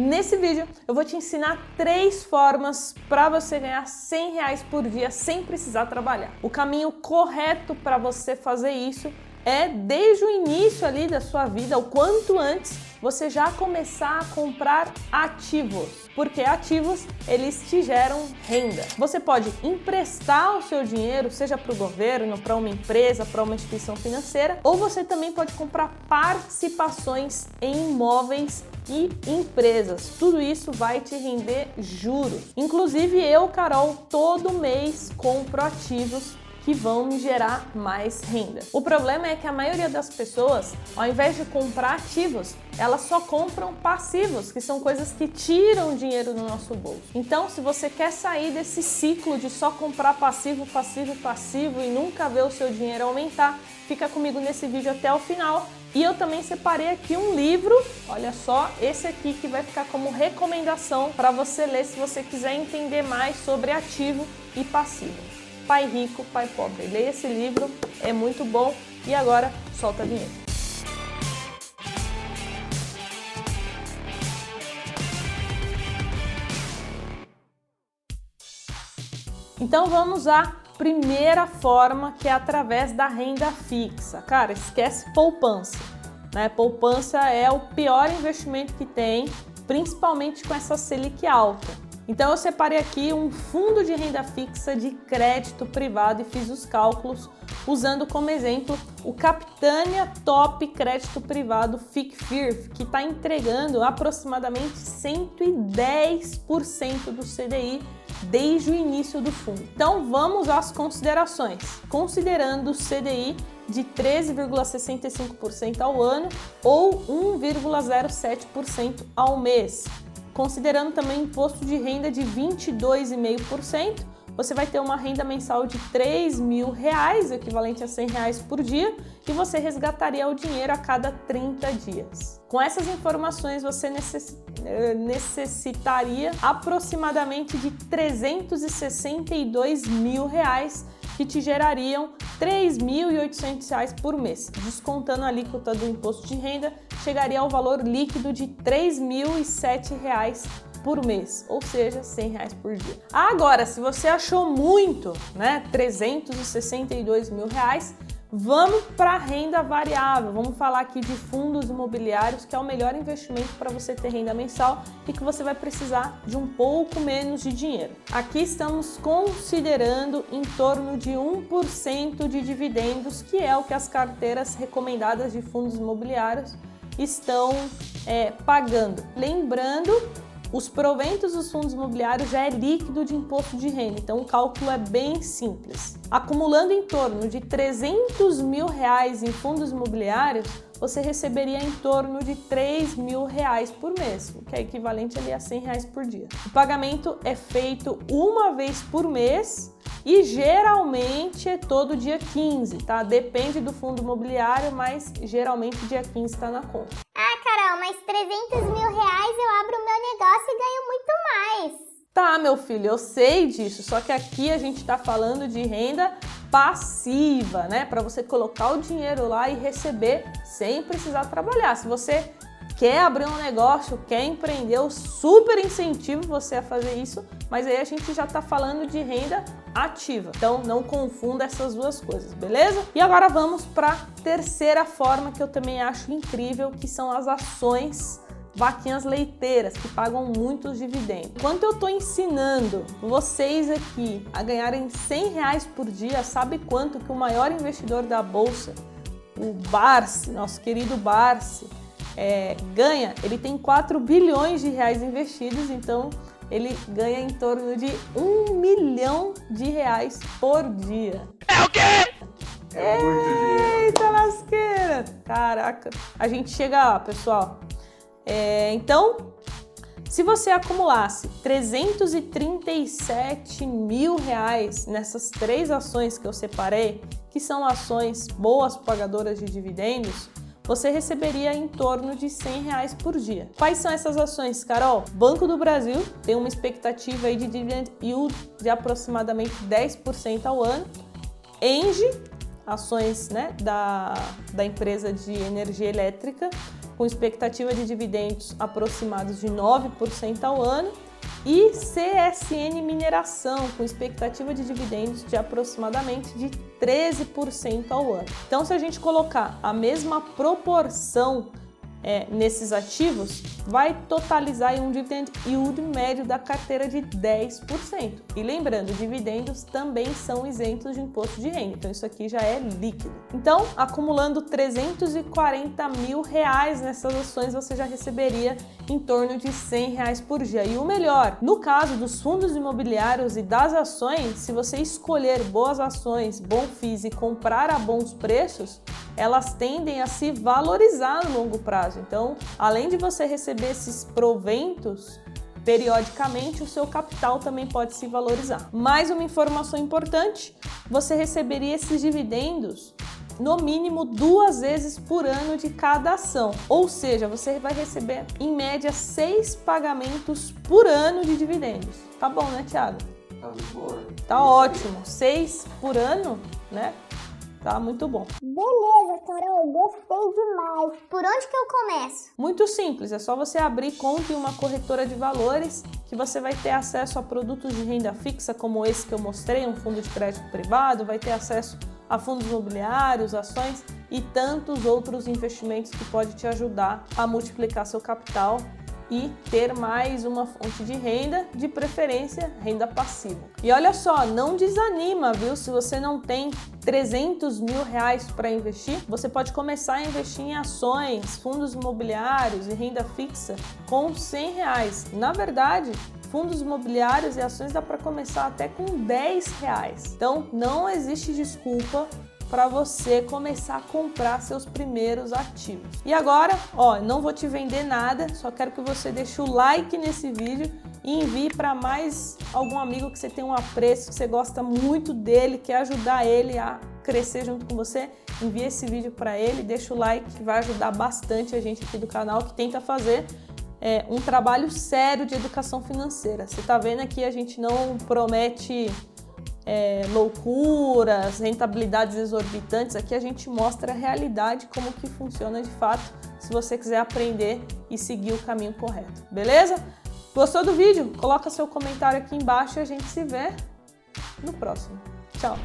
Nesse vídeo eu vou te ensinar três formas para você ganhar 100 reais por dia sem precisar trabalhar. O caminho correto para você fazer isso é desde o início ali da sua vida, o quanto antes você já começar a comprar ativos, porque ativos eles te geram renda. Você pode emprestar o seu dinheiro, seja para o governo, para uma empresa, para uma instituição financeira, ou você também pode comprar participações em imóveis e empresas. Tudo isso vai te render juros. Inclusive eu, Carol, todo mês compro ativos que vão gerar mais renda. O problema é que a maioria das pessoas, ao invés de comprar ativos, elas só compram passivos, que são coisas que tiram dinheiro do nosso bolso. Então, se você quer sair desse ciclo de só comprar passivo, passivo, passivo e nunca ver o seu dinheiro aumentar, fica comigo nesse vídeo até o final. E eu também separei aqui um livro, olha só, esse aqui que vai ficar como recomendação para você ler se você quiser entender mais sobre ativo e passivo. Pai Rico, Pai Pobre. Leia esse livro, é muito bom. E agora, solta a vinheta. Então vamos à primeira forma, que é através da renda fixa. Cara, esquece poupança. Né? Poupança é o pior investimento que tem, principalmente com essa Selic alta. Então eu separei aqui um fundo de renda fixa de crédito privado e fiz os cálculos usando como exemplo o Capitânia Top Crédito Privado FICFIR, que está entregando aproximadamente 110% do CDI desde o início do fundo. Então vamos às considerações. Considerando o CDI de 13,65% ao ano ou 1,07% ao mês considerando também imposto de renda de 22,5%, você vai ter uma renda mensal de 3 mil reais, equivalente a 100 reais por dia, e você resgataria o dinheiro a cada 30 dias. Com essas informações, você eh, necessitaria aproximadamente de 362 mil reais que te gerariam R$ 3.800 por mês. Descontando a alíquota do imposto de renda, chegaria ao valor líquido de R$ 3.007 por mês, ou seja, 100 reais por dia. Agora, se você achou muito, né, 362 mil reais, Vamos para a renda variável. Vamos falar aqui de fundos imobiliários, que é o melhor investimento para você ter renda mensal e que você vai precisar de um pouco menos de dinheiro. Aqui estamos considerando em torno de 1% de dividendos, que é o que as carteiras recomendadas de fundos imobiliários estão é, pagando. Lembrando os proventos dos fundos imobiliários já é líquido de imposto de renda, então o cálculo é bem simples. Acumulando em torno de 300 mil reais em fundos imobiliários, você receberia em torno de 3 mil reais por mês, o que é equivalente ali a 100 reais por dia. O pagamento é feito uma vez por mês e geralmente é todo dia 15, tá? Depende do fundo imobiliário, mas geralmente dia 15 está na conta. Ah, Carol, mas 300 mil reais eu abro o meu negócio e ganho muito mais. Tá, meu filho, eu sei disso, só que aqui a gente está falando de renda passiva, né? Para você colocar o dinheiro lá e receber sem precisar trabalhar. Se você quer abrir um negócio, quer empreender, eu super incentivo você a fazer isso, mas aí a gente já está falando de renda ativa. Então não confunda essas duas coisas, beleza? E agora vamos para a terceira forma que eu também acho incrível, que são as ações vaquinhas leiteiras que pagam muitos dividendos. Enquanto eu estou ensinando vocês aqui a ganharem 100 reais por dia, sabe quanto que o maior investidor da bolsa, o Barsi, nosso querido Barsi, é, ganha? Ele tem 4 bilhões de reais investidos, então ele ganha em torno de 1 milhão de reais por dia. É o quê? É Eita lasqueira! Caraca, a gente chega lá, pessoal. É, então, se você acumulasse 337 mil reais nessas três ações que eu separei, que são ações boas pagadoras de dividendos, você receberia em torno de 100 reais por dia. Quais são essas ações, Carol? Banco do Brasil tem uma expectativa de dividend yield de aproximadamente 10% ao ano. Engie, ações né, da, da empresa de energia elétrica, com expectativa de dividendos aproximados de 9% ao ano, e CSN Mineração, com expectativa de dividendos de aproximadamente de 13% ao ano. Então, se a gente colocar a mesma proporção é, nesses ativos, vai totalizar um dividend yield médio da carteira de 10%. E lembrando, dividendos também são isentos de imposto de renda, então isso aqui já é líquido. Então, acumulando 340 mil reais nessas ações, você já receberia em torno de 100 reais por dia. E o melhor, no caso dos fundos imobiliários e das ações, se você escolher boas ações, bom FIIs e comprar a bons preços, elas tendem a se valorizar no longo prazo. Então, além de você receber esses proventos, periodicamente o seu capital também pode se valorizar. Mais uma informação importante: você receberia esses dividendos no mínimo duas vezes por ano de cada ação. Ou seja, você vai receber em média seis pagamentos por ano de dividendos. Tá bom, né, Thiago? Tá muito bom. né? Tá ótimo. Seis por ano, né? Tá muito bom. Beleza, Carol, gostei demais. Por onde que eu começo? Muito simples, é só você abrir conta em uma corretora de valores que você vai ter acesso a produtos de renda fixa como esse que eu mostrei, um fundo de crédito privado, vai ter acesso a fundos imobiliários, ações e tantos outros investimentos que pode te ajudar a multiplicar seu capital e ter mais uma fonte de renda, de preferência renda passiva. E olha só, não desanima, viu? Se você não tem 300 mil reais para investir, você pode começar a investir em ações, fundos imobiliários e renda fixa com 100 reais. Na verdade, fundos imobiliários e ações dá para começar até com 10 reais. Então não existe desculpa para você começar a comprar seus primeiros ativos. E agora, ó, não vou te vender nada, só quero que você deixe o like nesse vídeo e envie para mais algum amigo que você tem um apreço, que você gosta muito dele, quer ajudar ele a crescer junto com você. Envie esse vídeo para ele, deixa o like que vai ajudar bastante a gente aqui do canal que tenta fazer é, um trabalho sério de educação financeira. Você está vendo aqui a gente não promete é, loucuras, rentabilidades exorbitantes. Aqui a gente mostra a realidade, como que funciona de fato, se você quiser aprender e seguir o caminho correto. Beleza? Gostou do vídeo? Coloca seu comentário aqui embaixo e a gente se vê no próximo. Tchau!